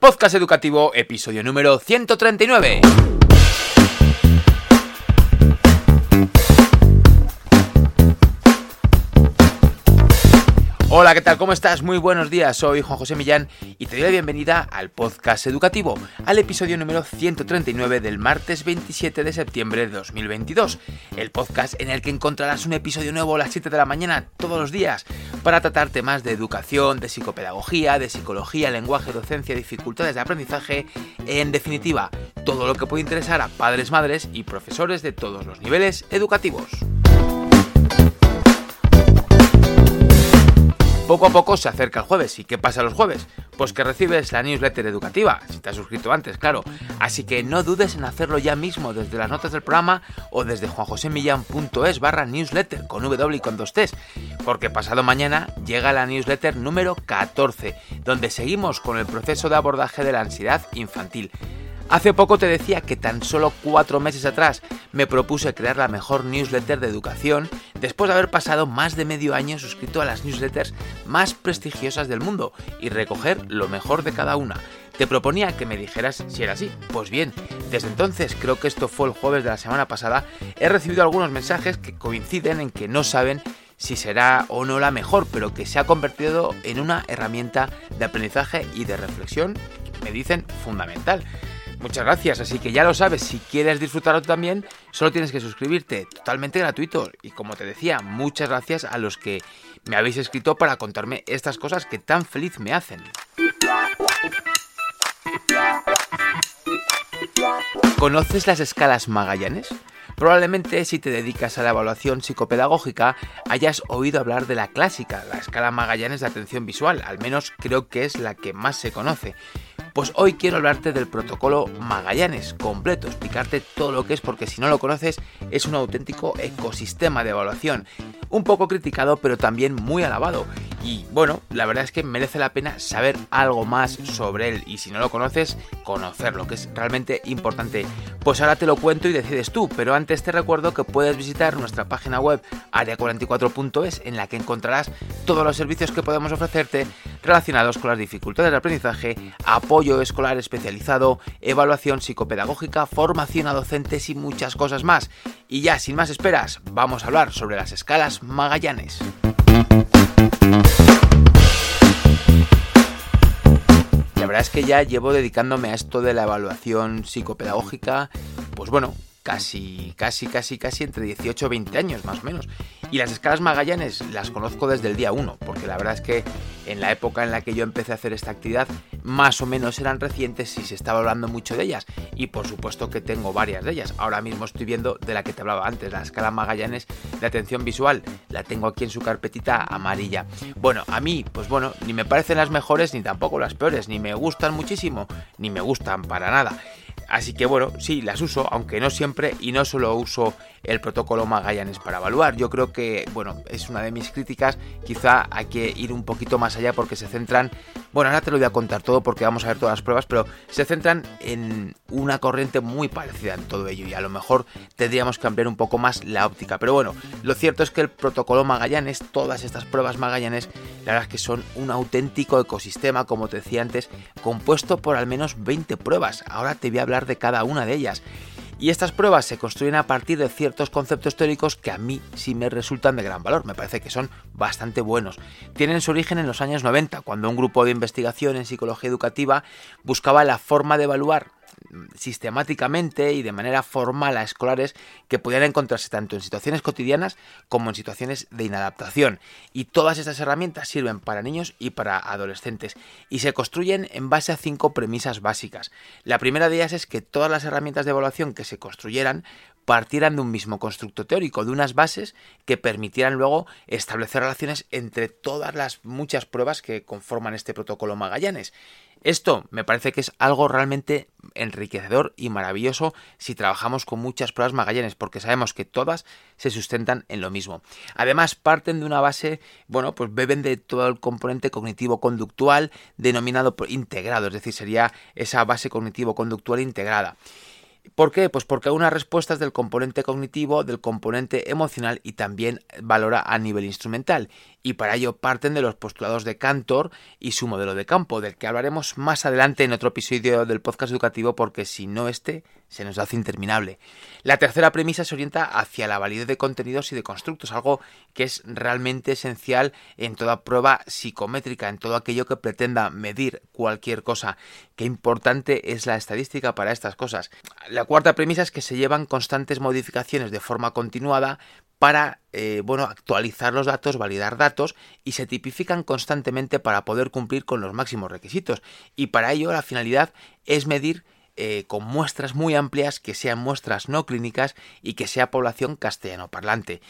Podcast Educativo, episodio número 139. Hola, ¿qué tal? ¿Cómo estás? Muy buenos días, soy Juan José Millán y te doy la bienvenida al podcast educativo, al episodio número 139 del martes 27 de septiembre de 2022. El podcast en el que encontrarás un episodio nuevo a las 7 de la mañana todos los días para tratar temas de educación, de psicopedagogía, de psicología, lenguaje, docencia, dificultades de aprendizaje, en definitiva, todo lo que puede interesar a padres, madres y profesores de todos los niveles educativos. Poco a poco se acerca el jueves. ¿Y qué pasa los jueves? Pues que recibes la newsletter educativa, si te has suscrito antes, claro. Así que no dudes en hacerlo ya mismo desde las notas del programa o desde juanjosemillan.es barra newsletter con W y con dos T's. Porque pasado mañana llega la newsletter número 14, donde seguimos con el proceso de abordaje de la ansiedad infantil. Hace poco te decía que tan solo cuatro meses atrás me propuse crear la mejor newsletter de educación después de haber pasado más de medio año suscrito a las newsletters más prestigiosas del mundo y recoger lo mejor de cada una. Te proponía que me dijeras si era así. Pues bien, desde entonces, creo que esto fue el jueves de la semana pasada, he recibido algunos mensajes que coinciden en que no saben si será o no la mejor, pero que se ha convertido en una herramienta de aprendizaje y de reflexión, me dicen, fundamental. Muchas gracias, así que ya lo sabes, si quieres disfrutarlo también, solo tienes que suscribirte, totalmente gratuito. Y como te decía, muchas gracias a los que me habéis escrito para contarme estas cosas que tan feliz me hacen. ¿Conoces las escalas Magallanes? Probablemente si te dedicas a la evaluación psicopedagógica hayas oído hablar de la clásica, la escala Magallanes de atención visual, al menos creo que es la que más se conoce. Pues hoy quiero hablarte del protocolo Magallanes completo, explicarte todo lo que es porque si no lo conoces es un auténtico ecosistema de evaluación, un poco criticado pero también muy alabado. Y bueno, la verdad es que merece la pena saber algo más sobre él y si no lo conoces, conocerlo, que es realmente importante. Pues ahora te lo cuento y decides tú, pero antes te recuerdo que puedes visitar nuestra página web área44.es en la que encontrarás todos los servicios que podemos ofrecerte relacionados con las dificultades de aprendizaje, apoyo escolar especializado, evaluación psicopedagógica, formación a docentes y muchas cosas más. Y ya, sin más esperas, vamos a hablar sobre las escalas Magallanes. La verdad es que ya llevo dedicándome a esto de la evaluación psicopedagógica, pues bueno, casi, casi, casi, casi entre 18 y 20 años más o menos. Y las escalas Magallanes las conozco desde el día 1, porque la verdad es que en la época en la que yo empecé a hacer esta actividad, más o menos eran recientes y se estaba hablando mucho de ellas. Y por supuesto que tengo varias de ellas. Ahora mismo estoy viendo de la que te hablaba antes, la escala Magallanes de atención visual. La tengo aquí en su carpetita amarilla. Bueno, a mí, pues bueno, ni me parecen las mejores ni tampoco las peores, ni me gustan muchísimo, ni me gustan para nada. Así que bueno, sí, las uso, aunque no siempre y no solo uso el protocolo Magallanes para evaluar. Yo creo que, bueno, es una de mis críticas. Quizá hay que ir un poquito más allá porque se centran, bueno, ahora te lo voy a contar todo porque vamos a ver todas las pruebas, pero se centran en una corriente muy parecida en todo ello y a lo mejor tendríamos que ampliar un poco más la óptica. Pero bueno, lo cierto es que el protocolo Magallanes, todas estas pruebas Magallanes, la verdad es que son un auténtico ecosistema, como te decía antes, compuesto por al menos 20 pruebas. Ahora te voy a hablar de cada una de ellas. Y estas pruebas se construyen a partir de ciertos conceptos teóricos que a mí sí me resultan de gran valor, me parece que son bastante buenos. Tienen su origen en los años 90, cuando un grupo de investigación en psicología educativa buscaba la forma de evaluar sistemáticamente y de manera formal a escolares que pudieran encontrarse tanto en situaciones cotidianas como en situaciones de inadaptación. Y todas estas herramientas sirven para niños y para adolescentes y se construyen en base a cinco premisas básicas. La primera de ellas es que todas las herramientas de evaluación que se construyeran partieran de un mismo constructo teórico, de unas bases que permitieran luego establecer relaciones entre todas las muchas pruebas que conforman este protocolo Magallanes. Esto me parece que es algo realmente enriquecedor y maravilloso si trabajamos con muchas pruebas Magallanes, porque sabemos que todas se sustentan en lo mismo. Además, parten de una base, bueno, pues beben de todo el componente cognitivo-conductual denominado integrado, es decir, sería esa base cognitivo-conductual integrada. ¿Por qué? Pues porque una respuesta es del componente cognitivo, del componente emocional y también valora a nivel instrumental. Y para ello parten de los postulados de Cantor y su modelo de campo, del que hablaremos más adelante en otro episodio del podcast educativo, porque si no este se nos hace interminable. La tercera premisa se orienta hacia la validez de contenidos y de constructos, algo que es realmente esencial en toda prueba psicométrica, en todo aquello que pretenda medir cualquier cosa. Qué importante es la estadística para estas cosas. La cuarta premisa es que se llevan constantes modificaciones de forma continuada para eh, bueno, actualizar los datos, validar datos y se tipifican constantemente para poder cumplir con los máximos requisitos. Y para ello la finalidad es medir eh, con muestras muy amplias, que sean muestras no clínicas y que sea población castellano parlante.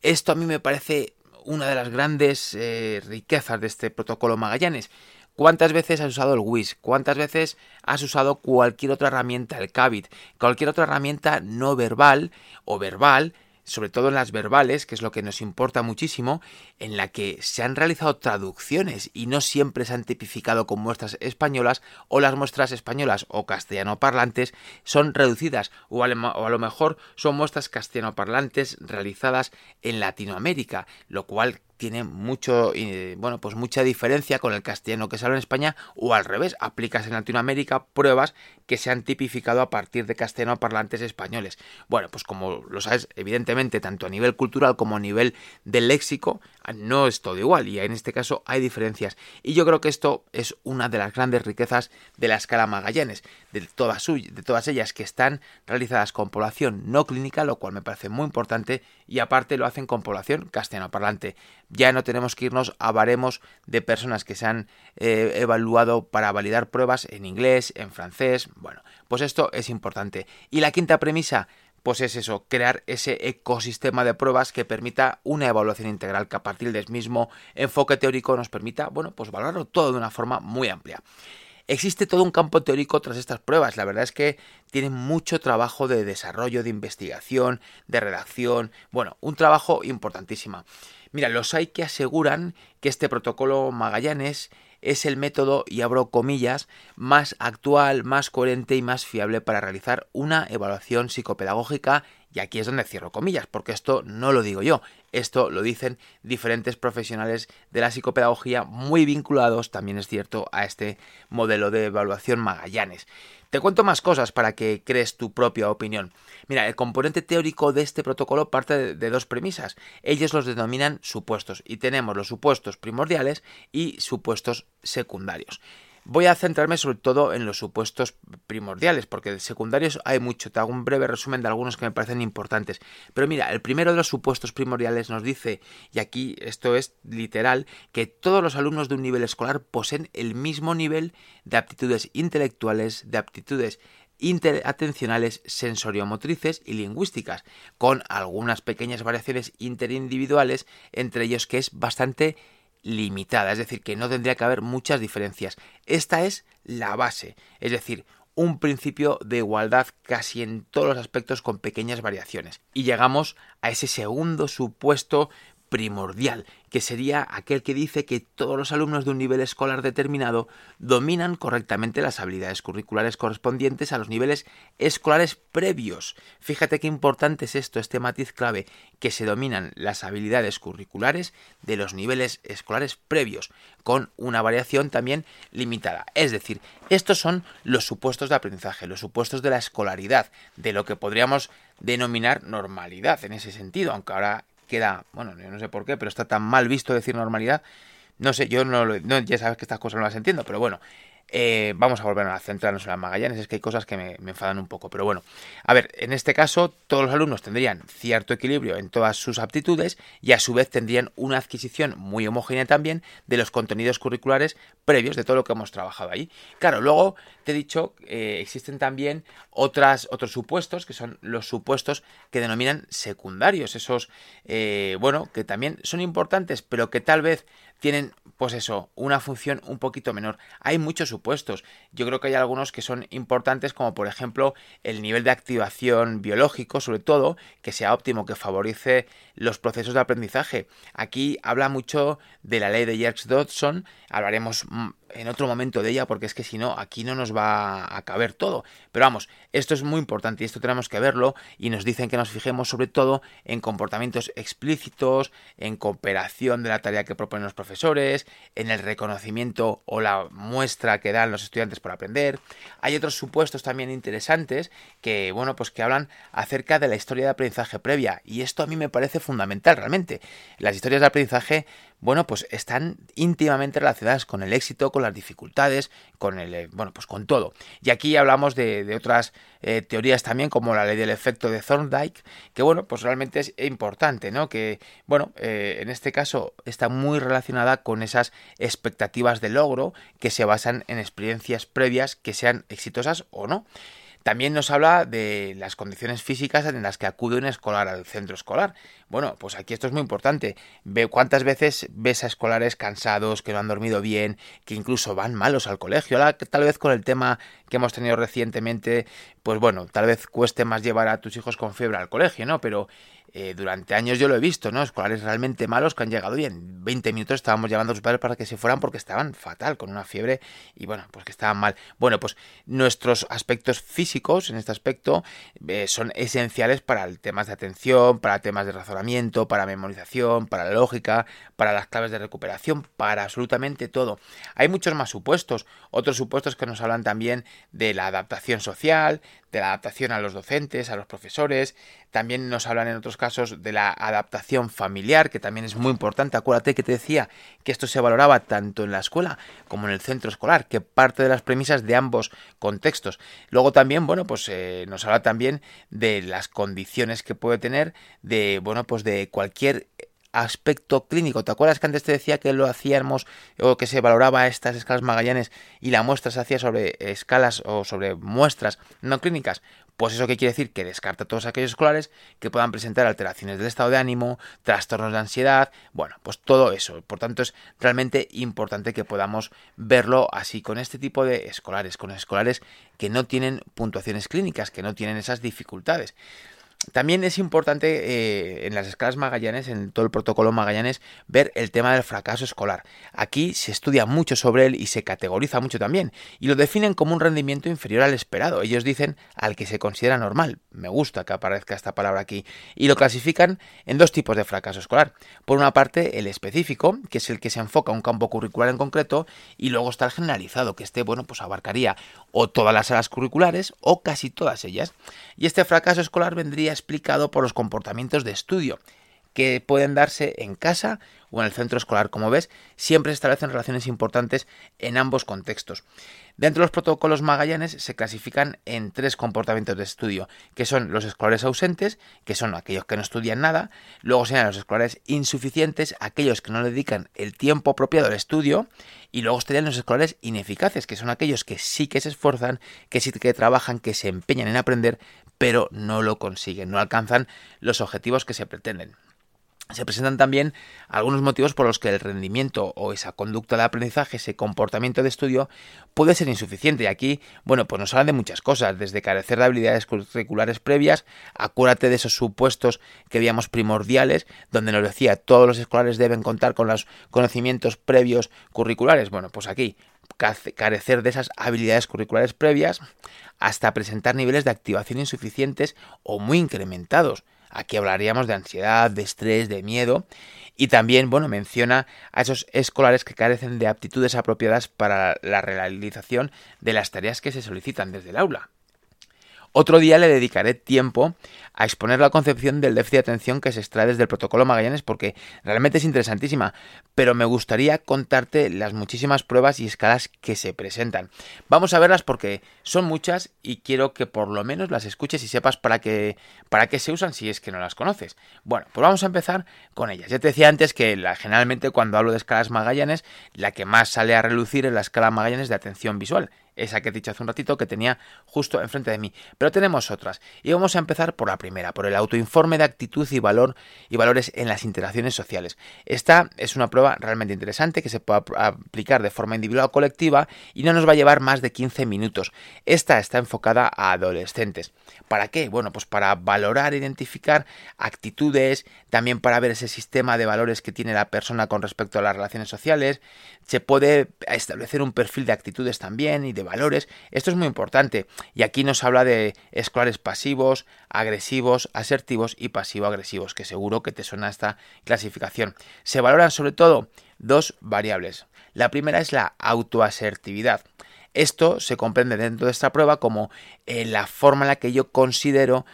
Esto a mí me parece una de las grandes eh, riquezas de este protocolo Magallanes. ¿Cuántas veces has usado el WIS? ¿Cuántas veces has usado cualquier otra herramienta, el CABIT? Cualquier otra herramienta no verbal o verbal sobre todo en las verbales, que es lo que nos importa muchísimo, en la que se han realizado traducciones y no siempre se han tipificado con muestras españolas o las muestras españolas o castellano parlantes son reducidas o a lo mejor son muestras castellano parlantes realizadas en Latinoamérica, lo cual tiene mucho, eh, bueno, pues mucha diferencia con el castellano que se habla en España o al revés, aplicas en Latinoamérica pruebas que se han tipificado a partir de castellano parlantes españoles. Bueno, pues como lo sabes, evidentemente, tanto a nivel cultural como a nivel del léxico, no es todo igual y en este caso hay diferencias. Y yo creo que esto es una de las grandes riquezas de la escala Magallanes, de todas, de todas ellas que están realizadas con población no clínica, lo cual me parece muy importante, y aparte lo hacen con población castellano parlante ya no tenemos que irnos a baremos de personas que se han eh, evaluado para validar pruebas en inglés, en francés. Bueno, pues esto es importante. Y la quinta premisa, pues es eso, crear ese ecosistema de pruebas que permita una evaluación integral, que a partir del mismo enfoque teórico nos permita, bueno, pues valorarlo todo de una forma muy amplia. Existe todo un campo teórico tras estas pruebas. La verdad es que tienen mucho trabajo de desarrollo, de investigación, de redacción. Bueno, un trabajo importantísimo. Mira, los hay que aseguran que este protocolo Magallanes es el método, y abro comillas, más actual, más coherente y más fiable para realizar una evaluación psicopedagógica y aquí es donde cierro comillas, porque esto no lo digo yo, esto lo dicen diferentes profesionales de la psicopedagogía muy vinculados, también es cierto, a este modelo de evaluación Magallanes. Te cuento más cosas para que crees tu propia opinión. Mira, el componente teórico de este protocolo parte de, dos premisas. Ellos los denominan supuestos y tenemos los supuestos primordiales y supuestos secundarios. Voy a centrarme sobre todo en los supuestos primordiales, porque de secundarios hay mucho. Te hago un breve resumen de algunos que me parecen importantes. Pero mira, el primero de los supuestos primordiales nos dice, y aquí esto es literal, que todos los alumnos de un nivel escolar poseen el mismo nivel de aptitudes intelectuales, de aptitudes interatencionales, sensoriomotrices y lingüísticas, con algunas pequeñas variaciones interindividuales, entre ellos que es bastante limitada, es decir, que no tendría que haber muchas diferencias. Esta es la base, es decir, un principio de igualdad casi en todos los aspectos con pequeñas variaciones. Y llegamos a ese segundo supuesto primordial, que sería aquel que dice que todos los alumnos de un nivel escolar determinado dominan correctamente las habilidades curriculares correspondientes a los niveles escolares previos. Fíjate qué importante es esto, este matiz clave, que se dominan las habilidades curriculares de los niveles escolares previos, con una variación también limitada. Es decir, estos son los supuestos de aprendizaje, los supuestos de la escolaridad, de lo que podríamos denominar normalidad en ese sentido, aunque ahora queda, bueno, yo no sé por qué, pero está tan mal visto decir normalidad. No sé, yo no, no ya sabes que estas cosas no las entiendo, pero bueno, eh, vamos a volver a centrarnos en las Magallanes, es que hay cosas que me, enfadan un poco, pero bueno, a ver, en este caso todos los alumnos tendrían cierto equilibrio en todas sus aptitudes y a su vez tendrían una adquisición muy homogénea también de los contenidos curriculares previos de todo lo que hemos trabajado ahí. Claro, luego te he dicho, eh, existen también otros supuestos que son los supuestos que denominan secundarios, esos, eh, bueno, que también son importantes, pero que tal vez tienen pues eso, una función un poquito menor. Hay muchos supuestos. Yo creo que hay algunos que son importantes, como por ejemplo el nivel de activación biológico, sobre todo, que sea óptimo, que favorece los procesos de aprendizaje. Aquí habla mucho de la ley de Yerkes-Dodson, hablaremos mm, en otro momento de ella, porque es que si no, aquí no nos va a caber todo. Pero vamos, esto es muy importante y esto tenemos que verlo y nos dicen que nos fijemos sobre todo en comportamientos explícitos, en cooperación de la tarea que proponen los profesores, en el reconocimiento o la muestra que dan los estudiantes por aprender. Hay otros supuestos también interesantes que, bueno, pues que hablan acerca de la historia de aprendizaje previa y esto a mí me parece fundamental realmente. Las historias de aprendizaje bueno, pues están íntimamente relacionadas con el éxito, con las dificultades, con el, eh, bueno, pues con todo. Y aquí hablamos de, otras eh, teorías también, como la ley del efecto de Thorndike, que bueno, pues realmente es importante, ¿no? Que, bueno, eh, en este caso está muy relacionada con esas expectativas de logro que se basan en experiencias previas que sean exitosas o no. También nos habla de las condiciones físicas en las que acude un escolar al centro escolar. Bueno, pues aquí esto es muy importante. Ve cuántas veces ves a escolares cansados, que no han dormido bien, que incluso van malos al colegio. tal vez con el tema que hemos tenido recientemente, pues bueno, tal vez cueste más llevar a tus hijos con fiebre al colegio, ¿no? Pero eh, durante años yo lo he visto, ¿no? Escolares realmente malos que han llegado y en 20 minutos estábamos llamando a sus padres para que se fueran porque estaban fatal, con una fiebre y bueno, pues que estaban mal. Bueno, pues nuestros aspectos físicos en este aspecto eh, son esenciales para temas de atención, para temas de razonamiento, para memorización, para la lógica, para las claves de recuperación, para absolutamente todo. Hay muchos más supuestos, otros supuestos que nos hablan también de la adaptación social, de la adaptación a los docentes, a los profesores, también nos hablan en otros casos de la adaptación familiar, que también es muy importante. Acuérdate que te decía que esto se valoraba tanto en la escuela como en el centro escolar, que parte de las premisas de ambos contextos. Luego también, bueno, pues eh, nos habla también de las condiciones que puede tener de, bueno, pues de cualquier aspecto clínico. ¿Te acuerdas que antes te decía que lo hacíamos o que se valoraba estas escalas Magallanes y la muestra se hacía sobre escalas o sobre muestras no clínicas? Pues eso qué quiere decir que descarta todos aquellos escolares que puedan presentar alteraciones del estado de ánimo, trastornos de ansiedad, bueno, pues todo eso. Por tanto, es realmente importante que podamos verlo así con este tipo de escolares, con escolares que no tienen puntuaciones clínicas, que no tienen esas dificultades. También es importante eh, en las escalas Magallanes, en todo el protocolo Magallanes, ver el tema del fracaso escolar. Aquí se estudia mucho sobre él y se categoriza mucho también, y lo definen como un rendimiento inferior al esperado. Ellos dicen al que se considera normal. Me gusta que aparezca esta palabra aquí. Y lo clasifican en dos tipos de fracaso escolar. Por una parte, el específico, que es el que se enfoca a un campo curricular en concreto, y luego está el generalizado, que este, bueno, pues abarcaría o todas las salas curriculares o casi todas ellas. Y este fracaso escolar vendría explicado por los comportamientos de estudio que pueden darse en casa o en el centro escolar. Como ves, siempre se establecen relaciones importantes en ambos contextos. Dentro de los protocolos Magallanes se clasifican en tres comportamientos de estudio, que son los escolares ausentes, que son aquellos que no estudian nada, luego serían los escolares insuficientes, aquellos que no le dedican el tiempo apropiado al estudio, y luego estarían los escolares ineficaces, que son aquellos que sí que se esfuerzan, que sí que trabajan, que se empeñan en aprender, pero no lo consiguen, no alcanzan los objetivos que se pretenden. Se presentan también algunos motivos por los que el rendimiento o esa conducta de aprendizaje, ese comportamiento de estudio, puede ser insuficiente. Y aquí, bueno, pues nos hablan de muchas cosas, desde carecer de habilidades curriculares previas, acuérdate de esos supuestos que veíamos primordiales, donde nos decía todos los escolares deben contar con los conocimientos previos curriculares. Bueno, pues aquí, carecer de esas habilidades curriculares previas, hasta presentar niveles de activación insuficientes o muy incrementados Aquí hablaríamos de ansiedad, de estrés, de miedo. Y también, bueno, menciona a esos escolares que carecen de aptitudes apropiadas para la realización de las tareas que se solicitan desde el aula. Otro día le dedicaré tiempo a exponer la concepción del déficit de atención que se extrae desde el protocolo Magallanes porque realmente es interesantísima, pero me gustaría contarte las muchísimas pruebas y escalas que se presentan. Vamos a verlas porque son muchas y quiero que por lo menos las escuches y sepas para qué, para qué se usan si es que no las conoces. Bueno, pues vamos a empezar con ellas. Ya te decía antes que la, generalmente cuando hablo de escalas Magallanes, la que más sale a relucir es la escala Magallanes de atención visual esa que he dicho hace un ratito que tenía justo enfrente de mí. Pero tenemos otras y vamos a empezar por la primera, por el autoinforme de actitud y valor y valores en las interacciones sociales. Esta es una prueba realmente interesante que se puede aplicar de forma individual o colectiva y no nos va a llevar más de 15 minutos. Esta está enfocada a adolescentes. ¿Para qué? Bueno, pues para valorar identificar actitudes, también para ver ese sistema de valores que tiene la persona con respecto a las relaciones sociales, se puede establecer un perfil de actitudes también y de valores. Esto es muy importante y aquí nos habla de escolares pasivos, agresivos, asertivos y pasivo-agresivos, que seguro que te suena esta clasificación. Se valoran sobre todo dos variables. La primera es la autoasertividad. Esto se comprende dentro de esta prueba como eh, la forma en la que yo considero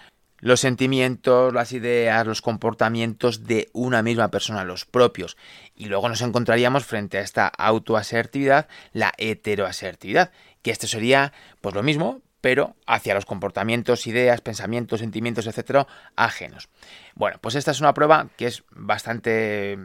los sentimientos, las ideas, los comportamientos de una misma persona, los propios. Y luego nos encontraríamos frente a esta autoasertividad, la heteroasertividad, que esto sería pues lo mismo, pero hacia los comportamientos, ideas, pensamientos, sentimientos, etcétera, ajenos. Bueno, pues esta es una prueba que es bastante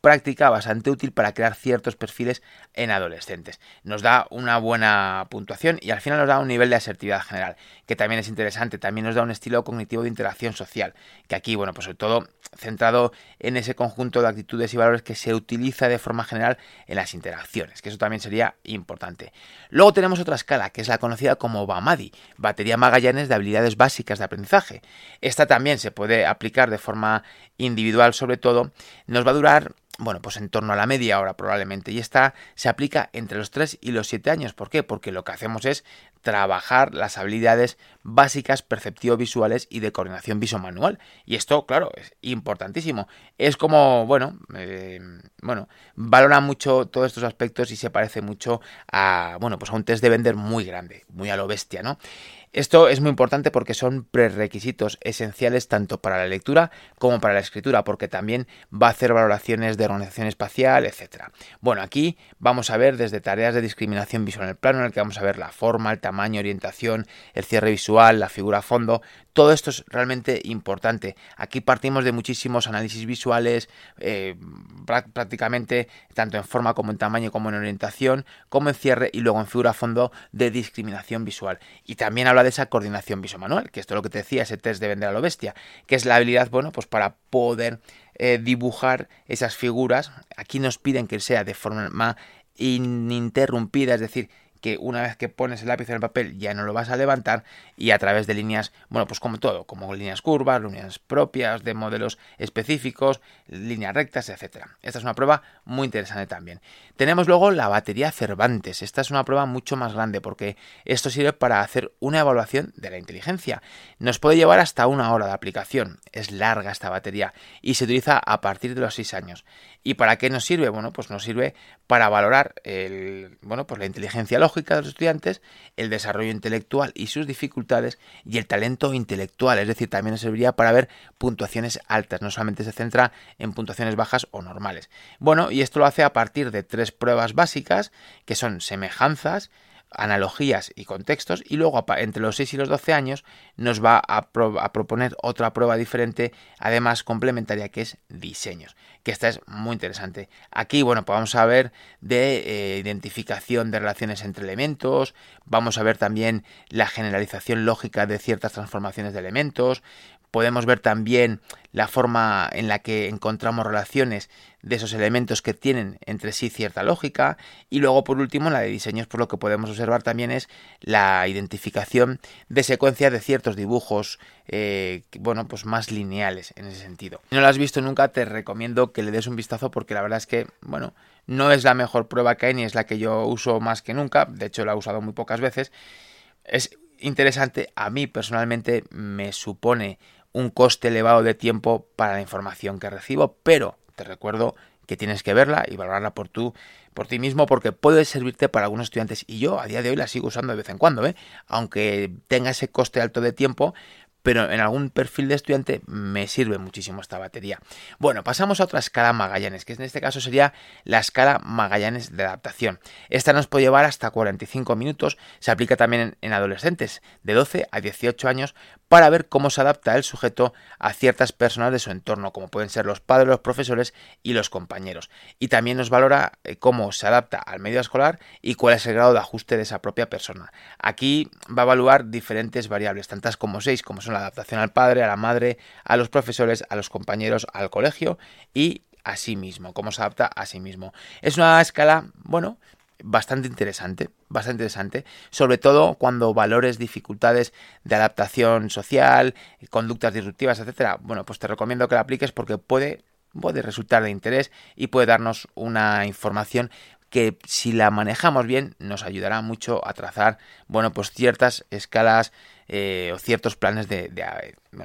práctica bastante útil para crear ciertos perfiles en adolescentes. Nos da una buena puntuación y al final nos da un nivel de asertividad general, que también es interesante, también nos da un estilo cognitivo de interacción social, que aquí, bueno, pues sobre todo centrado en ese conjunto de actitudes y valores que se utiliza de forma general en las interacciones, que eso también sería importante. Luego tenemos otra escala, que es la conocida como BAMADI, batería Magallanes de habilidades básicas de aprendizaje. Esta también se puede aplicar de forma individual sobre todo, nos va a durar bueno, pues en torno a la media hora probablemente. Y esta se aplica entre los 3 y los 7 años. ¿Por qué? Porque lo que hacemos es trabajar las habilidades básicas perceptivo-visuales y de coordinación visomanual. Y esto, claro, es importantísimo. Es como, bueno, eh, bueno, valora mucho todos estos aspectos y se parece mucho a, bueno, pues a un test de vender muy grande, muy a lo bestia, ¿no? Esto es muy importante porque son prerequisitos esenciales tanto para la lectura como para la escritura, porque también va a hacer valoraciones de organización espacial, etc. Bueno, aquí vamos a ver desde tareas de discriminación visual en el plano, en el que vamos a ver la forma, el tamaño, orientación, el cierre visual, la figura a fondo, todo esto es realmente importante. Aquí partimos de muchísimos análisis visuales, eh, prácticamente tanto en forma como en tamaño, como en orientación, como en cierre y luego en figura a fondo de discriminación visual. Y también habla de esa coordinación visomanual, que esto es lo que te decía, ese test de vender a lo bestia, que es la habilidad, bueno, pues para poder eh, dibujar esas figuras. Aquí nos piden que sea de forma ininterrumpida, es decir, que una vez que pones el lápiz en el papel ya no lo vas a levantar y a través de líneas, bueno, pues como todo, como líneas curvas, líneas propias de modelos específicos, líneas rectas, etcétera. Esta es una prueba muy interesante también. Tenemos luego la batería Cervantes. Esta es una prueba mucho más grande porque esto sirve para hacer una evaluación de la inteligencia. Nos puede llevar hasta una hora de aplicación. Es larga esta batería y se utiliza a partir de los 6 años. ¿Y para qué nos sirve? Bueno, pues nos sirve para valorar el, bueno, pues la inteligencia lógica de los estudiantes, el desarrollo intelectual y sus dificultades y el talento intelectual, es decir, también nos serviría para ver puntuaciones altas, no solamente se centra en puntuaciones bajas o normales. Bueno, y esto lo hace a partir de tres pruebas básicas, que son semejanzas, analogías y contextos y luego entre los 6 y los 12 años nos va a, proponer otra prueba diferente además complementaria que es diseños que esta es muy interesante. Aquí bueno pues vamos a ver de eh, identificación de relaciones entre elementos vamos a ver también la generalización lógica de ciertas transformaciones de elementos podemos ver también la forma en la que encontramos relaciones de esos elementos que tienen entre sí cierta lógica. Y luego por último la de diseños por lo que podemos observar también es la identificación de secuencias de ciertos dibujos eh, bueno pues más lineales en ese sentido. Si no lo has visto nunca te recomiendo que le des un vistazo porque la verdad es que bueno no es la mejor prueba que hay ni es la que yo uso más que nunca. De hecho la he usado muy pocas veces. Es interesante a mí personalmente me supone un coste elevado de tiempo para la información que recibo, pero te recuerdo que tienes que verla y valorarla por tú, por ti mismo, porque puede servirte para algunos estudiantes. Y yo a día de hoy la sigo usando de vez en cuando, ¿eh? aunque tenga ese coste alto de tiempo, pero en algún perfil de estudiante me sirve muchísimo esta batería. Bueno, pasamos a otra escala Magallanes, que en este caso sería la escala Magallanes de adaptación. Esta nos puede llevar hasta 45 minutos, se aplica también en adolescentes de 12 a 18 años para ver cómo se adapta el sujeto a ciertas personas de su entorno, como pueden ser los padres, los profesores y los compañeros. Y también nos valora eh, cómo se adapta al medio escolar y cuál es el grado de ajuste de esa propia persona. Aquí va a evaluar diferentes variables, tantas como seis, como son la adaptación al padre, a la madre, a los profesores, a los compañeros, al colegio y a sí mismo, cómo se adapta a sí mismo. Es una escala, bueno, bastante interesante, bastante interesante, sobre todo cuando valores dificultades de adaptación social, conductas disruptivas, etcétera. Bueno, pues te recomiendo que la apliques porque puede puede resultar de interés y puede darnos una información que si la manejamos bien nos ayudará mucho a trazar bueno pues ciertas escalas eh, o ciertos planes de,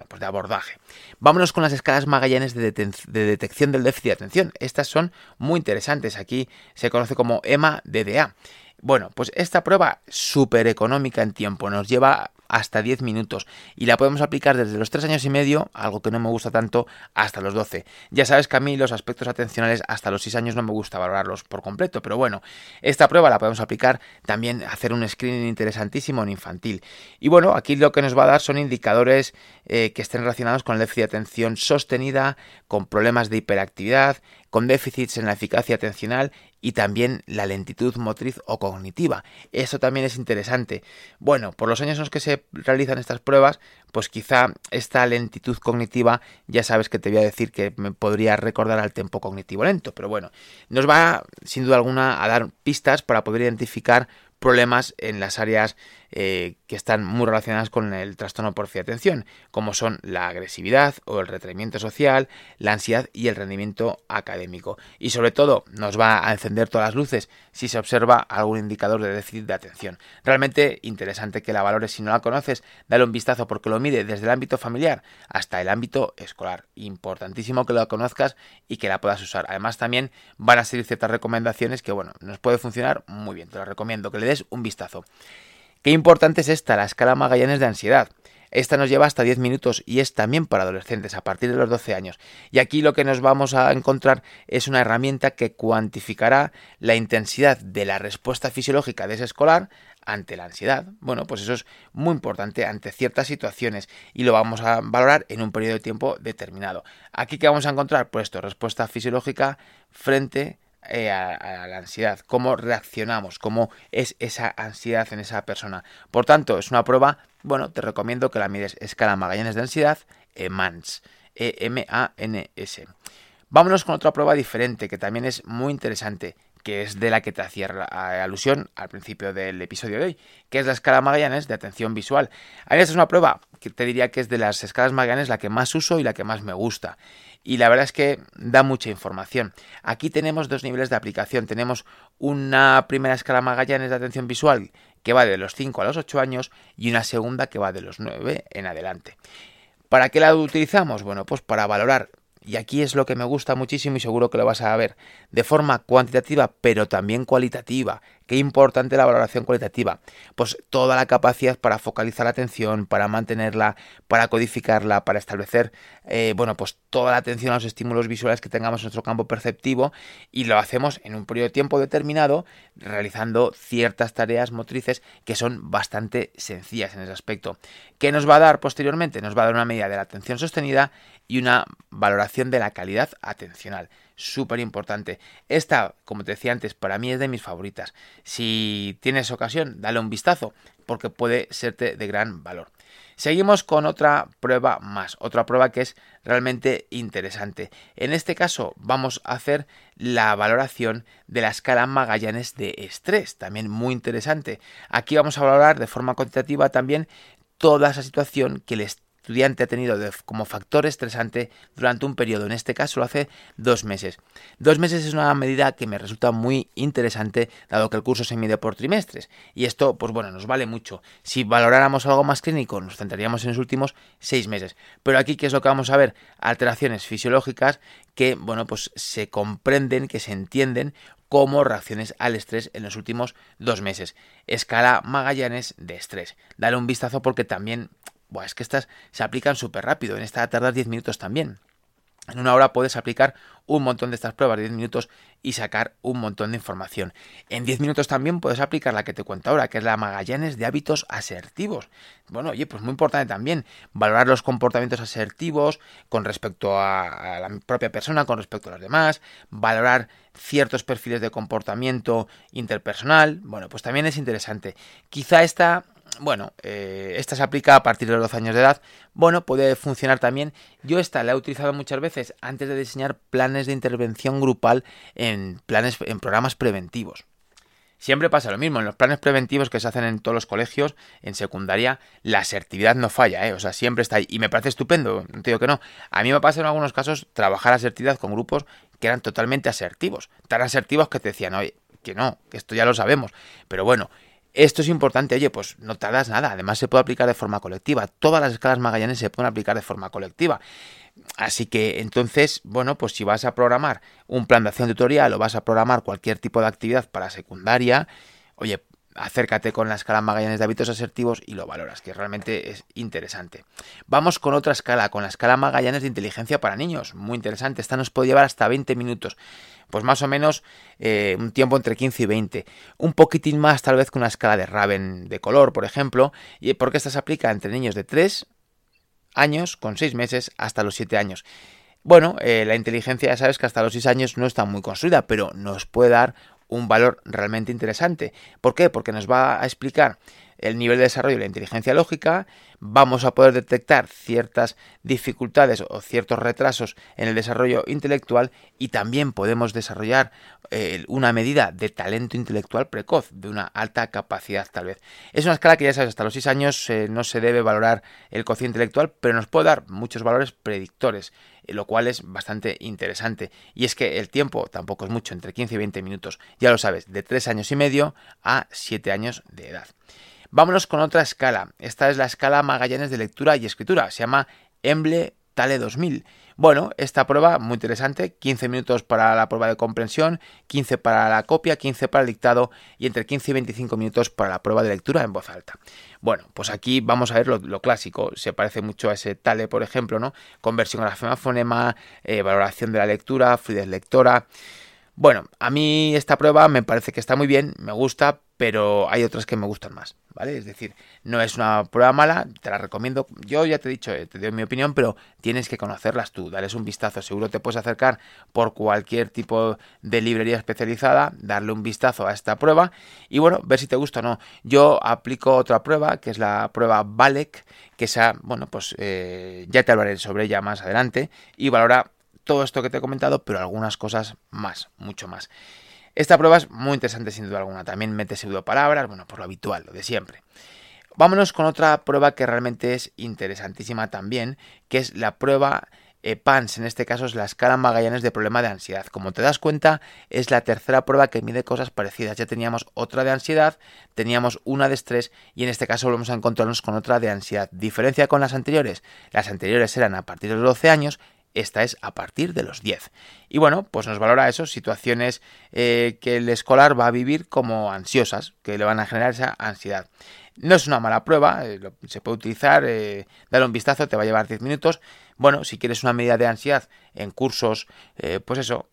pues de, abordaje. Vámonos con las escalas Magallanes de, de, detección del déficit de atención. Estas son muy interesantes. Aquí se conoce como EMA-DDA. Bueno, pues esta prueba súper económica en tiempo nos lleva hasta 10 minutos y la podemos aplicar desde los 3 años y medio, algo que no me gusta tanto, hasta los 12. Ya sabes que a mí los aspectos atencionales hasta los 6 años no me gusta valorarlos por completo, pero bueno, esta prueba la podemos aplicar también hacer un screening interesantísimo en infantil. Y bueno, aquí lo que nos va a dar son indicadores eh, que estén relacionados con el déficit de atención sostenida, con problemas de hiperactividad, con déficits en la eficacia atencional y también la lentitud motriz o cognitiva. Eso también es interesante. Bueno, por los años en los que se realizan estas pruebas, pues quizá esta lentitud cognitiva, ya sabes que te voy a decir que me podría recordar al tiempo cognitivo lento, pero bueno, nos va sin duda alguna a dar pistas para poder identificar problemas en las áreas eh, que están muy relacionadas con el trastorno por de atención, como son la agresividad o el retraimiento social, la ansiedad y el rendimiento académico. Y sobre todo nos va a encender todas las luces si se observa algún indicador de déficit de atención. Realmente interesante que la valores. Si no la conoces, dale un vistazo porque lo mide desde el ámbito familiar hasta el ámbito escolar. Importantísimo que lo conozcas y que la puedas usar. Además también van a ser ciertas recomendaciones que bueno, nos puede funcionar muy bien. Te lo recomiendo que le un vistazo. Qué importante es esta, la escala Magallanes de ansiedad. Esta nos lleva hasta 10 minutos y es también para adolescentes a partir de los 12 años. Y aquí lo que nos vamos a encontrar es una herramienta que cuantificará la intensidad de la respuesta fisiológica de ese escolar ante la ansiedad. Bueno, pues eso es muy importante ante ciertas situaciones y lo vamos a valorar en un periodo de tiempo determinado. Aquí que vamos a encontrar, pues esto, respuesta fisiológica frente eh, a, la ansiedad, cómo reaccionamos, cómo es esa ansiedad en esa persona. Por tanto, es una prueba, bueno, te recomiendo que la mires escala Magallanes de ansiedad, EMANS, E-M-A-N-S. Vámonos con otra prueba diferente que también es muy interesante, que es de la que te hacía alusión al principio del episodio de hoy, que es la escala Magallanes de atención visual. A esta es una prueba que te diría que es de las escalas Magallanes la que más uso y la que más me gusta y la verdad es que da mucha información. Aquí tenemos dos niveles de aplicación. Tenemos una primera escala Magallanes de atención visual que va de los 5 a los 8 años y una segunda que va de los 9 en adelante. ¿Para qué la utilizamos? Bueno, pues para valorar y aquí es lo que me gusta muchísimo y seguro que lo vas a ver, de forma cuantitativa pero también cualitativa, Qué importante la valoración cualitativa. Pues toda la capacidad para focalizar la atención, para mantenerla, para codificarla, para establecer, eh, bueno, pues toda la atención a los estímulos visuales que tengamos en nuestro campo perceptivo y lo hacemos en un periodo de tiempo determinado realizando ciertas tareas motrices que son bastante sencillas en ese aspecto. ¿Qué nos va a dar posteriormente? Nos va a dar una medida de la atención sostenida y una valoración de la calidad atencional súper importante. Esta, como te decía antes, para mí es de mis favoritas. Si tienes ocasión, dale un vistazo, porque puede serte de gran valor. Seguimos con otra prueba más, otra prueba que es realmente interesante. En este caso vamos a hacer la valoración de la escala Magallanes de estrés, también muy interesante. Aquí vamos a valorar de forma cuantitativa también toda esa situación que les estudiante ha tenido como factor estresante durante un periodo, en este caso lo hace dos meses. Dos meses es una medida que me resulta muy interesante, dado que el curso se mide por trimestres. Y esto, pues bueno, nos vale mucho. Si valoráramos algo más clínico, nos centraríamos en los últimos seis meses. Pero aquí, ¿qué es lo que vamos a ver? Alteraciones fisiológicas que, bueno, pues se comprenden, que se entienden como reacciones al estrés en los últimos dos meses. Escala Magallanes de estrés. Dale un vistazo porque también Buah, es que estas se aplican súper rápido, en esta tardar 10 minutos también. En una hora puedes aplicar un montón de estas pruebas de 10 minutos y sacar un montón de información. En 10 minutos también puedes aplicar la que te cuento ahora, que es la Magallanes de hábitos asertivos. Bueno, oye, pues muy importante también valorar los comportamientos asertivos con respecto a, la propia persona, con respecto a los demás, valorar ciertos perfiles de comportamiento interpersonal. Bueno, pues también es interesante. Quizá esta bueno, eh, esta se aplica a partir de los 12 años de edad. Bueno, puede funcionar también. Yo esta la he utilizado muchas veces antes de diseñar planes de intervención grupal en planes, en programas preventivos. Siempre pasa lo mismo, en los planes preventivos que se hacen en todos los colegios, en secundaria, la asertividad no falla, ¿eh? o sea, siempre está ahí. Y me parece estupendo, no te digo que no. A mí me pasa en algunos casos trabajar asertividad con grupos que eran totalmente asertivos, tan asertivos que te decían, oye, que no, que esto ya lo sabemos. Pero bueno, esto es importante, oye, pues no tardas nada, además se puede aplicar de forma colectiva, todas las escalas Magallanes se pueden aplicar de forma colectiva. Así que entonces, bueno, pues si vas a programar un plan de acción tutorial o vas a programar cualquier tipo de actividad para secundaria, oye, acércate con la escala Magallanes de hábitos asertivos y lo valoras, que realmente es interesante. Vamos con otra escala, con la escala Magallanes de inteligencia para niños, muy interesante, esta nos puede llevar hasta 20 minutos pues más o menos eh, un tiempo entre 15 y 20. Un poquitín más tal vez que una escala de Raven de color, por ejemplo, y porque esta se aplica entre niños de 3 años con 6 meses hasta los 7 años. Bueno, eh, la inteligencia ya sabes que hasta los 6 años no está muy construida, pero nos puede dar un valor realmente interesante. ¿Por qué? Porque nos va a explicar el nivel de desarrollo de la inteligencia lógica, vamos a poder detectar ciertas dificultades o ciertos retrasos en el desarrollo intelectual y también podemos desarrollar eh, una medida de talento intelectual precoz, de una alta capacidad tal vez. Es una escala que ya sabes, hasta los 6 años eh, no se debe valorar el cociente intelectual, pero nos puede dar muchos valores predictores, eh, lo cual es bastante interesante. Y es que el tiempo tampoco es mucho, entre 15 y 20 minutos, ya lo sabes, de 3 años y medio a 7 años de edad. Vámonos con otra escala. Esta es la escala Magallanes de lectura y escritura. Se llama Emble Tale 2000. Bueno, esta prueba muy interesante, 15 minutos para la prueba de comprensión, 15 para la copia, 15 para el dictado y entre 15 y 25 minutos para la prueba de lectura en voz alta. Bueno, pues aquí vamos a ver lo, clásico, se parece mucho a ese Tale, por ejemplo, ¿no? Conversión grafema-fonema, eh, valoración de la lectura, fluidez lectora. Bueno, a mí esta prueba me parece que está muy bien, me gusta, pero hay otras que me gustan más, ¿vale? Es decir, no es una prueba mala, te la recomiendo. Yo ya te he dicho, eh, te doy mi opinión, pero tienes que conocerlas tú, dales un vistazo. Seguro te puedes acercar por cualquier tipo de librería especializada, darle un vistazo a esta prueba y bueno, ver si te gusta o no. Yo aplico otra prueba, que es la prueba Valek, que esa, bueno, pues eh, ya te hablaré sobre ella más adelante y valora todo esto que te he comentado, pero algunas cosas más, mucho más. Esta prueba es muy interesante sin duda alguna. También mete palabras, bueno, por lo habitual, lo de siempre. Vámonos con otra prueba que realmente es interesantísima también, que es la prueba eh, PANS, en este caso es la escala Magallanes de problema de ansiedad. Como te das cuenta, es la tercera prueba que mide cosas parecidas. Ya teníamos otra de ansiedad, teníamos una de estrés y en este caso volvemos a encontrarnos con otra de ansiedad. Diferencia con las anteriores. Las anteriores eran a partir de los 12 años esta es a partir de los 10. Y bueno, pues nos valora eso, situaciones eh, que el escolar va a vivir como ansiosas, que le van a generar esa ansiedad. No es una mala prueba, eh, se puede utilizar, eh, darle un vistazo, te va a llevar 10 minutos. Bueno, si quieres una medida de ansiedad en cursos, pues eso,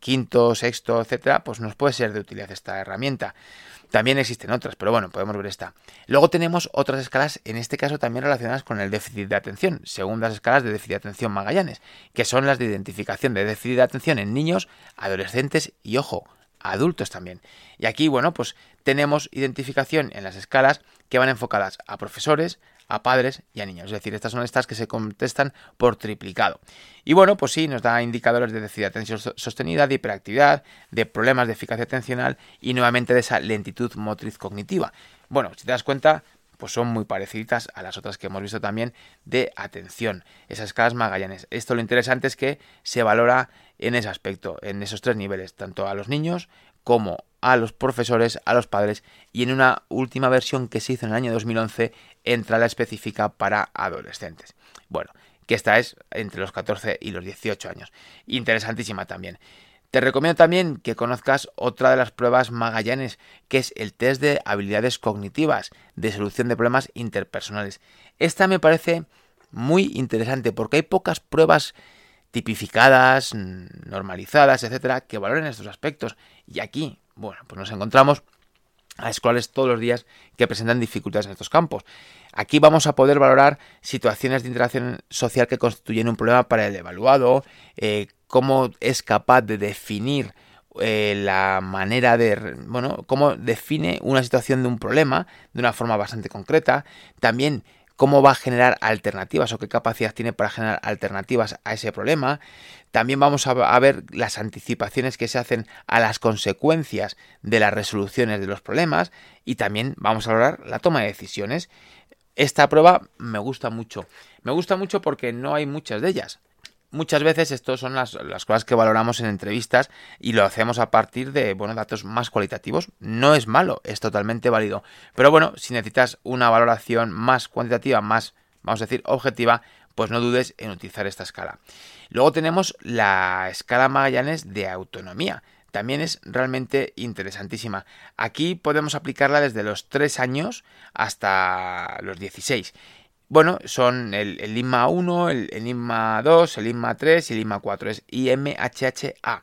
quinto, sexto, etcétera, pues nos puede ser de utilidad esta herramienta. También existen otras, pero bueno, podemos ver esta. Luego tenemos otras escalas, en este caso también relacionadas con el déficit de atención, según las escalas de déficit de atención Magallanes, que son las de identificación de déficit de atención en niños, adolescentes y, ojo, adultos también. Y aquí, bueno, pues tenemos identificación en las escalas que van enfocadas a profesores, a padres y a niños. Es decir, estas son estas que se contestan por triplicado. Y bueno, pues sí, nos da indicadores de déficit de atención sostenida, de hiperactividad, de problemas de eficacia atencional y nuevamente de esa lentitud motriz cognitiva. Bueno, si te das cuenta, pues son muy parecidas a las otras que hemos visto también de atención, esas escalas Magallanes. Esto lo interesante es que se valora en ese aspecto, en esos tres niveles, tanto a los niños como a los profesores, a los padres y en una última versión que se hizo en el año 2011 entra la específica para adolescentes. Bueno, que esta es entre los 14 y los 18 años. Interesantísima también. Te recomiendo también que conozcas otra de las pruebas Magallanes, que es el test de habilidades cognitivas de solución de problemas interpersonales. Esta me parece muy interesante porque hay pocas pruebas tipificadas, normalizadas, etcétera, que valoren estos aspectos. Y aquí, bueno, pues nos encontramos a escolares todos los días que presentan dificultades en estos campos. Aquí vamos a poder valorar situaciones de interacción social que constituyen un problema para el evaluado, eh, cómo es capaz de definir eh, la manera de, bueno, cómo define una situación de un problema de una forma bastante concreta, también cómo va a generar alternativas o qué capacidad tiene para generar alternativas a ese problema. También vamos a ver las anticipaciones que se hacen a las consecuencias de las resoluciones de los problemas y también vamos a valorar la toma de decisiones. Esta prueba me gusta mucho. Me gusta mucho porque no hay muchas de ellas. Muchas veces estas son las, cosas que valoramos en entrevistas y lo hacemos a partir de bueno, datos más cualitativos. No es malo, es totalmente válido. Pero bueno, si necesitas una valoración más cuantitativa, más, vamos a decir, objetiva, pues no dudes en utilizar esta escala. Luego tenemos la escala Magallanes de autonomía. También es realmente interesantísima. Aquí podemos aplicarla desde los 3 años hasta los 16. Bueno, son el, el IMA 1, el, el, IMA 2, el IMA 3 y el IMA 4. Es IMHHA.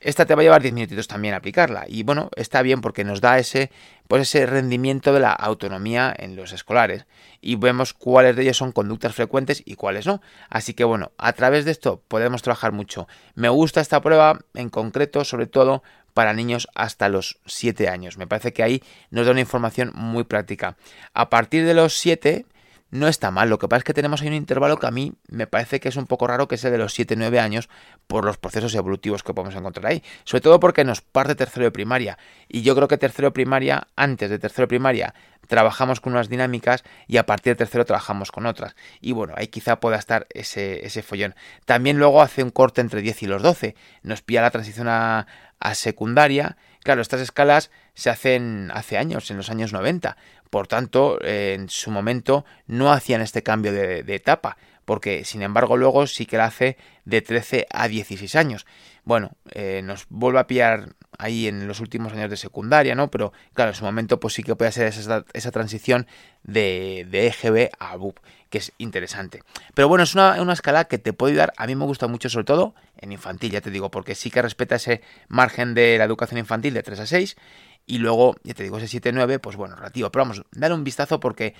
Esta te va a llevar 10 minutitos también a aplicarla. Y bueno, está bien porque nos da ese, pues ese rendimiento de la autonomía en los escolares. Y vemos cuáles de ellos son conductas frecuentes y cuáles no. Así que bueno, a través de esto podemos trabajar mucho. Me gusta esta prueba en concreto, sobre todo para niños hasta los 7 años. Me parece que ahí nos da una información muy práctica. A partir de los 7 no está mal. Lo que pasa es que tenemos ahí un intervalo que a mí me parece que es un poco raro, que es el de los 7-9 años, por los procesos evolutivos que podemos encontrar ahí. Sobre todo porque nos parte tercero de primaria. Y yo creo que tercero de primaria, antes de tercero de primaria, trabajamos con unas dinámicas y a partir de tercero trabajamos con otras. Y bueno, ahí quizá pueda estar ese, ese follón. También luego hace un corte entre 10 y los 12. Nos pilla la transición a, a secundaria. Claro, estas escalas se hacen hace años, en los años 90. Por tanto, en su momento no hacían este cambio de, etapa, porque sin embargo luego sí que la hace de 13 a 16 años. Bueno, eh, nos vuelve a pillar ahí en los últimos años de secundaria, ¿no? Pero claro, en su momento pues sí que puede ser esa, esa transición de, de, EGB a BUP, que es interesante. Pero bueno, es una, una, escala que te puede ayudar, a mí me gusta mucho sobre todo en infantil, ya te digo, porque sí que respeta ese margen de la educación infantil de 3 a 6 y luego, ya te digo, ese 7-9, pues bueno, relativo. Pero vamos, dar un vistazo porque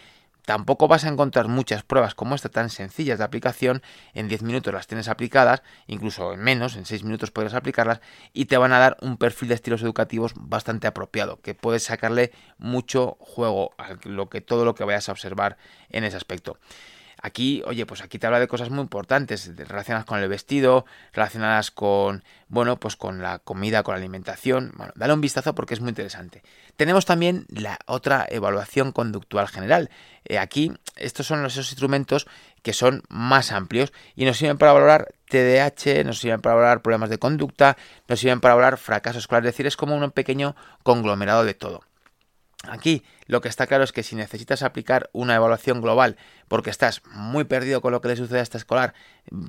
tampoco vas a encontrar muchas pruebas como esta tan sencillas de aplicación. En 10 minutos las tienes aplicadas, incluso en menos, en 6 minutos podrás aplicarlas y te van a dar un perfil de estilos educativos bastante apropiado, que puedes sacarle mucho juego a lo que, todo lo que vayas a observar en ese aspecto. Aquí, oye, pues aquí te habla de cosas muy importantes relacionadas con el vestido, relacionadas con, bueno, pues con la comida, con la alimentación. Bueno, dale un vistazo porque es muy interesante. Tenemos también la otra evaluación conductual general. Eh, aquí, estos son esos instrumentos que son más amplios y nos sirven para valorar TDAH, nos sirven para valorar problemas de conducta, nos sirven para valorar fracaso escolar. Es decir, es como un pequeño conglomerado de todo. Aquí lo que está claro es que si necesitas aplicar una evaluación global porque estás muy perdido con lo que le sucede a este escolar,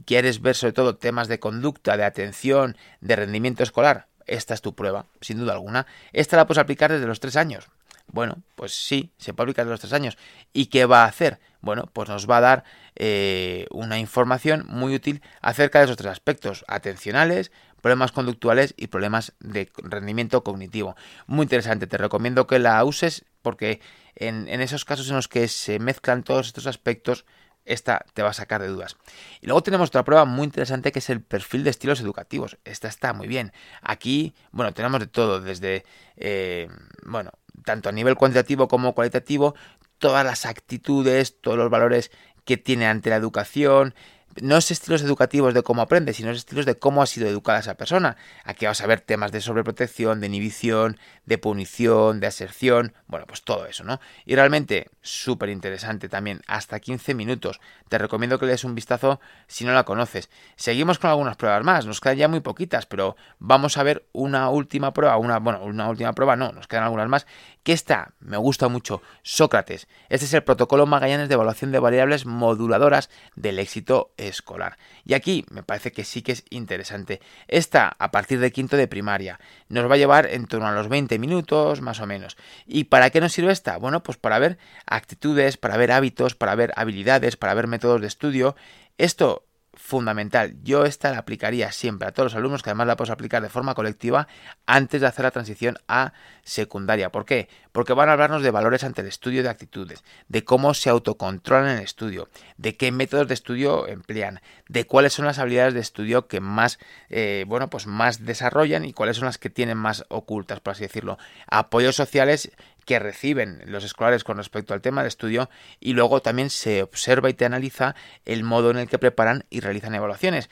quieres ver sobre todo temas de conducta, de atención, de rendimiento escolar, esta es tu prueba, sin duda alguna. Esta la puedes aplicar desde los tres años. Bueno, pues sí, se puede aplicar desde los tres años. ¿Y qué va a hacer? Bueno, pues nos va a dar eh, una información muy útil acerca de esos tres aspectos, atencionales, problemas conductuales y problemas de rendimiento cognitivo. Muy interesante, te recomiendo que la uses porque en, esos casos en los que se mezclan todos estos aspectos, esta te va a sacar de dudas. Y luego tenemos otra prueba muy interesante que es el perfil de estilos educativos. Esta está muy bien. Aquí, bueno, tenemos de todo, desde, eh, bueno, tanto a nivel cuantitativo como cualitativo, todas las actitudes, todos los valores que tiene ante la educación, no es estilos educativos de cómo aprende, sino es estilos de cómo ha sido educada esa persona. Aquí vas a ver temas de sobreprotección, de inhibición, de punición, de aserción, bueno, pues todo eso, ¿no? Y realmente súper interesante también, hasta 15 minutos. Te recomiendo que le des un vistazo si no la conoces. Seguimos con algunas pruebas más, nos quedan ya muy poquitas, pero vamos a ver una última prueba, una, bueno, una última prueba, no, nos quedan algunas más, que esta me gusta mucho, Sócrates. Este es el protocolo Magallanes de evaluación de variables moduladoras del éxito escolar. Y aquí me parece que sí que es interesante. Esta, a partir de quinto de primaria, nos va a llevar en torno a los 20 minutos, más o menos. ¿Y para qué nos sirve esta? Bueno, pues para ver actitudes, para ver hábitos, para ver habilidades, para ver métodos de estudio. Esto fundamental. Yo esta la aplicaría siempre a todos los alumnos, que además la puedo aplicar de forma colectiva antes de hacer la transición a secundaria. ¿Por qué? Porque van a hablarnos de valores ante el estudio de actitudes, de cómo se autocontrolan en el estudio, de qué métodos de estudio emplean, de cuáles son las habilidades de estudio que más, eh, bueno, pues más desarrollan y cuáles son las que tienen más ocultas, por así decirlo. Apoyos sociales que reciben los escolares con respecto al tema de estudio y luego también se observa y te analiza el modo en el que preparan y realizan evaluaciones.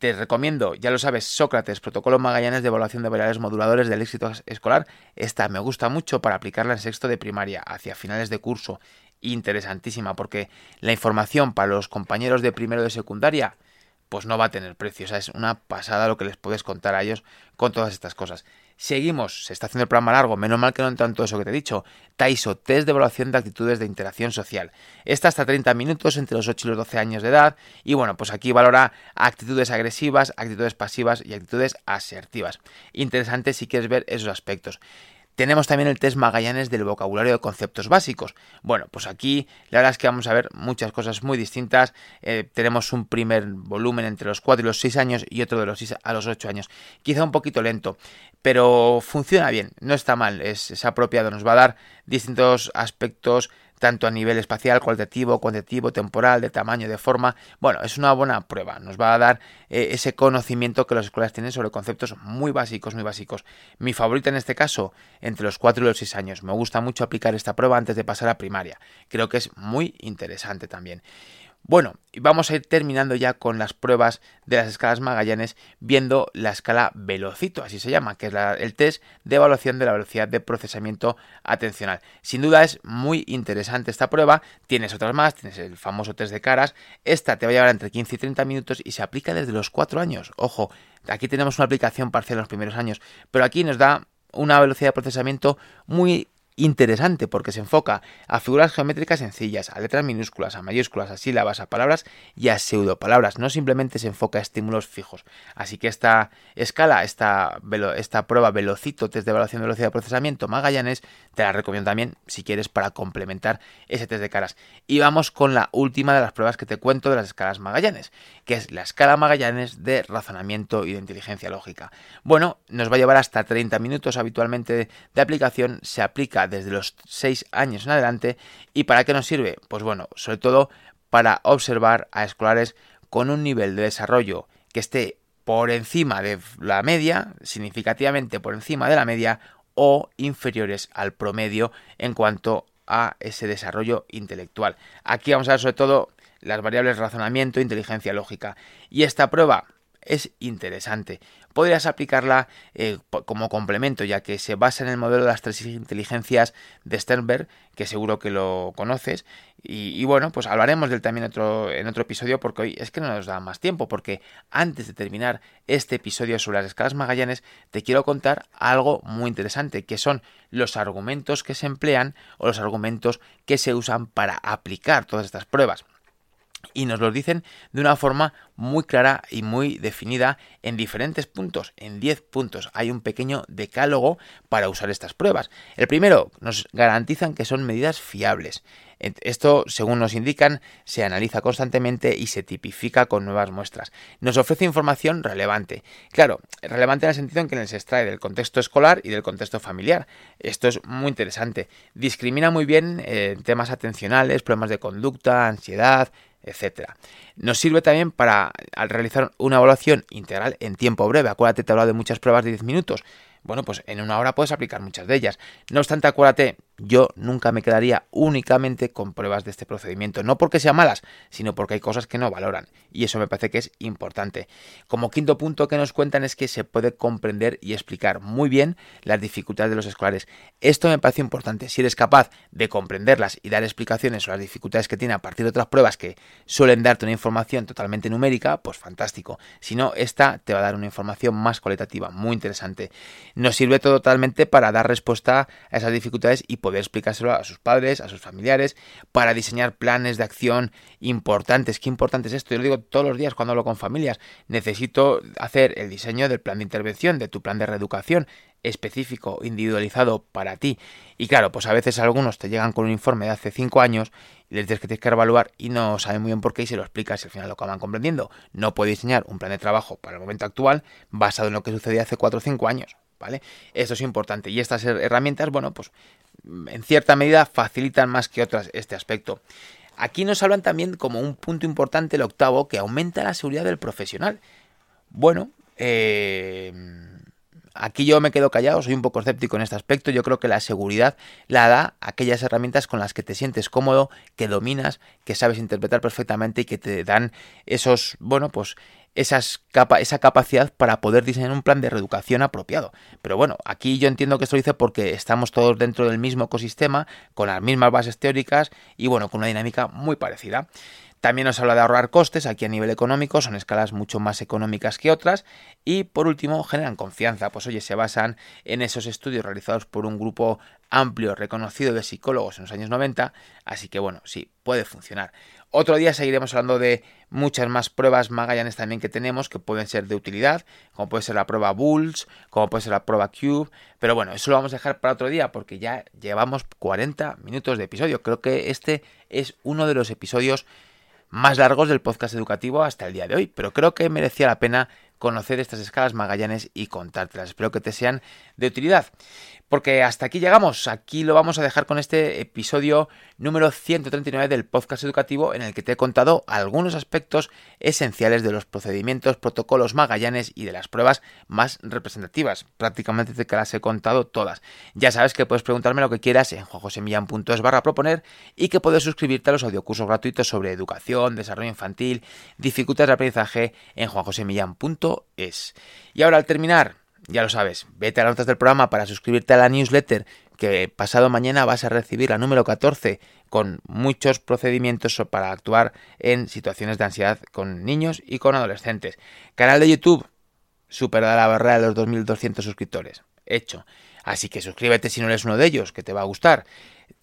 Te recomiendo, ya lo sabes, Sócrates, Protocolo Magallanes de Evaluación de Variables Moduladores del Éxito Escolar. Esta me gusta mucho para aplicarla en sexto de primaria, hacia finales de curso. Interesantísima, porque la información para los compañeros de primero de secundaria, pues no va a tener precio. Es una pasada lo que les puedes contar a ellos con todas estas cosas. Seguimos, se está haciendo el programa largo, menos mal que no en tanto eso que te he dicho. TAISO, test de evaluación de actitudes de interacción social. Esta hasta 30 minutos entre los 8 y los 12 años de edad. Y bueno, pues aquí valora actitudes agresivas, actitudes pasivas y actitudes asertivas. Interesante si quieres ver esos aspectos. Tenemos también el test Magallanes del vocabulario de conceptos básicos. Bueno, pues aquí la verdad es que vamos a ver muchas cosas muy distintas. Eh, tenemos un primer volumen entre los 4 y los 6 años y otro de los 6 a los 8 años. Quizá un poquito lento, pero funciona bien, no está mal, es, es apropiado, nos va a dar distintos aspectos tanto a nivel espacial, cualitativo, cuantitativo, temporal, de tamaño, de forma. Bueno, es una buena prueba, nos va a dar eh, ese conocimiento que las escuelas tienen sobre conceptos muy básicos, muy básicos. Mi favorita en este caso, entre los 4 y los 6 años. Me gusta mucho aplicar esta prueba antes de pasar a primaria. Creo que es muy interesante también. Bueno, vamos a ir terminando ya con las pruebas de las escalas Magallanes viendo la escala Velocito, así se llama, que es el test de evaluación de la velocidad de procesamiento atencional. Sin duda es muy interesante esta prueba, tienes otras más, tienes el famoso test de caras, esta te va a llevar entre 15 y 30 minutos y se aplica desde los 4 años. Ojo, aquí tenemos una aplicación parcial en los primeros años, pero aquí nos da una velocidad de procesamiento muy interesante porque se enfoca a figuras geométricas sencillas, a letras minúsculas, a mayúsculas, a sílabas, a palabras y a pseudopalabras. No simplemente se enfoca a estímulos fijos. Así que esta escala, esta, esta prueba Velocito, test de evaluación de velocidad de procesamiento Magallanes, te la recomiendo también si quieres para complementar ese test de caras. Y vamos con la última de las pruebas que te cuento de las escalas Magallanes, que es la escala Magallanes de razonamiento y de inteligencia lógica. Bueno, nos va a llevar hasta 30 minutos habitualmente de aplicación, se aplica desde los 6 años en adelante. ¿Y para qué nos sirve? Pues bueno, sobre todo para observar a escolares con un nivel de desarrollo que esté por encima de la media, significativamente por encima de la media, o inferiores al promedio en cuanto a ese desarrollo intelectual. Aquí vamos a ver sobre todo las variables razonamiento e inteligencia lógica. Y esta prueba es interesante. Podrías aplicarla eh, como complemento, ya que se basa en el modelo de las tres inteligencias de Sternberg, que seguro que lo conoces. Y, bueno, pues hablaremos del también otro, en otro episodio, porque hoy es que no nos da más tiempo, porque antes de terminar este episodio sobre las escalas Magallanes, te quiero contar algo muy interesante, que son los argumentos que se emplean o los argumentos que se usan para aplicar todas estas pruebas y nos lo dicen de una forma muy clara y muy definida en diferentes puntos, en 10 puntos. Hay un pequeño decálogo para usar estas pruebas. El primero, nos garantizan que son medidas fiables. Esto, según nos indican, se analiza constantemente y se tipifica con nuevas muestras. Nos ofrece información relevante. Claro, relevante en el sentido en que se extrae del contexto escolar y del contexto familiar. Esto es muy interesante. Discrimina muy bien eh, temas atencionales, problemas de conducta, ansiedad, etcétera. Nos sirve también para al realizar una evaluación integral en tiempo breve. Acuérdate, te he hablado de muchas pruebas de 10 minutos. Bueno, pues en una hora puedes aplicar muchas de ellas. No obstante, acuérdate, yo nunca me quedaría únicamente con pruebas de este procedimiento, no porque sean malas, sino porque hay cosas que no valoran, y eso me parece que es importante. Como quinto punto que nos cuentan es que se puede comprender y explicar muy bien las dificultades de los escolares. Esto me parece importante, si eres capaz de comprenderlas y dar explicaciones sobre las dificultades que tiene a partir de otras pruebas que suelen darte una información totalmente numérica, pues fantástico. Si no, esta te va a dar una información más cualitativa, muy interesante. Nos sirve totalmente para dar respuesta a esas dificultades y poder explicárselo a sus padres, a sus familiares, para diseñar planes de acción importantes. Qué importante es esto. Yo lo digo todos los días cuando hablo con familias. Necesito hacer el diseño del plan de intervención, de tu plan de reeducación específico, individualizado para ti. Y claro, pues a veces algunos te llegan con un informe de hace 5 años y les dices que tienes que evaluar y no saben muy bien por qué y se lo explicas y al final lo acaban comprendiendo. No puede diseñar un plan de trabajo para el momento actual basado en lo que sucedía hace 4 o 5 años. ¿Vale? Esto es importante. Y estas herramientas, bueno, pues en cierta medida facilitan más que otras este aspecto. Aquí nos hablan también como un punto importante, el octavo, que aumenta la seguridad del profesional. Bueno, eh, Aquí yo me quedo callado, soy un poco escéptico en este aspecto. Yo creo que la seguridad la da aquellas herramientas con las que te sientes cómodo, que dominas, que sabes interpretar perfectamente y que te dan esos, bueno, pues esas capa esa capacidad para poder diseñar un plan de reeducación apropiado. Pero bueno, aquí yo entiendo que esto lo dice porque estamos todos dentro del mismo ecosistema, con las mismas bases teóricas y bueno, con una dinámica muy parecida. También nos habla de ahorrar costes, aquí a nivel económico, son escalas mucho más económicas que otras. Y por último, generan confianza, pues oye, se basan en esos estudios realizados por un grupo amplio, reconocido de psicólogos en los años 90, así que bueno, sí, puede funcionar. Otro día seguiremos hablando de muchas más pruebas Magallanes también que tenemos que pueden ser de utilidad, como puede ser la prueba Bulls, como puede ser la prueba Cube, pero bueno, eso lo vamos a dejar para otro día porque ya llevamos 40 minutos de episodio. Creo que este es uno de los episodios más largos del podcast educativo hasta el día de hoy, pero creo que merecía la pena conocer estas escalas Magallanes y contártelas. Espero que te sean de utilidad. Porque hasta aquí llegamos, aquí lo vamos a dejar con este episodio número 139 del podcast educativo en el que te he contado algunos aspectos esenciales de los procedimientos, protocolos magallanes y de las pruebas más representativas. Prácticamente te las he contado todas. Ya sabes que puedes preguntarme lo que quieras en juanjosemillan.es barra proponer y que puedes suscribirte a los audiocursos gratuitos sobre educación, desarrollo infantil, dificultades de aprendizaje en juanjosemillan.es. Y ahora al terminar, ya lo sabes, vete a las notas del programa para suscribirte a la newsletter que pasado mañana vas a recibir la número 14 con muchos procedimientos para actuar en situaciones de ansiedad con niños y con adolescentes. Canal de YouTube, supera la barrera de los 2.200 suscriptores. Hecho. Así que suscríbete si no eres uno de ellos, que te va a gustar.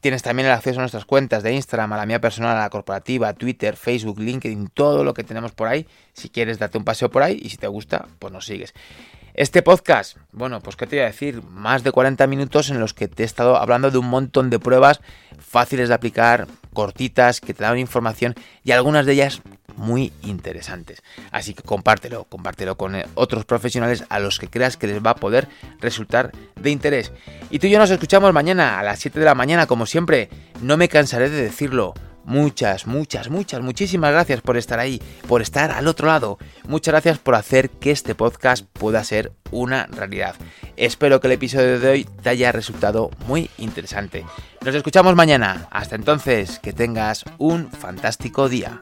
Tienes también el acceso a nuestras cuentas de Instagram, a la mía personal, a la corporativa, Twitter, Facebook, LinkedIn, todo lo que tenemos por ahí. Si quieres, date un paseo por ahí y si te gusta, pues nos sigues. Este podcast, bueno, pues qué te voy a decir, más de 40 minutos en los que te he estado hablando de un montón de pruebas fáciles de aplicar, cortitas, que te dan información y algunas de ellas muy interesantes. Así que compártelo, compártelo con eh, otros profesionales a los que creas que les va a poder resultar de interés. Y tú y yo nos escuchamos mañana a las 7 de la mañana, como siempre. No me cansaré de decirlo. Muchas, muchas, muchas, muchísimas gracias por estar ahí, por estar al otro lado. Muchas gracias por hacer que este podcast pueda ser una realidad. Espero que el episodio de hoy te haya resultado muy interesante. Nos escuchamos mañana. Hasta entonces, que tengas un fantástico día.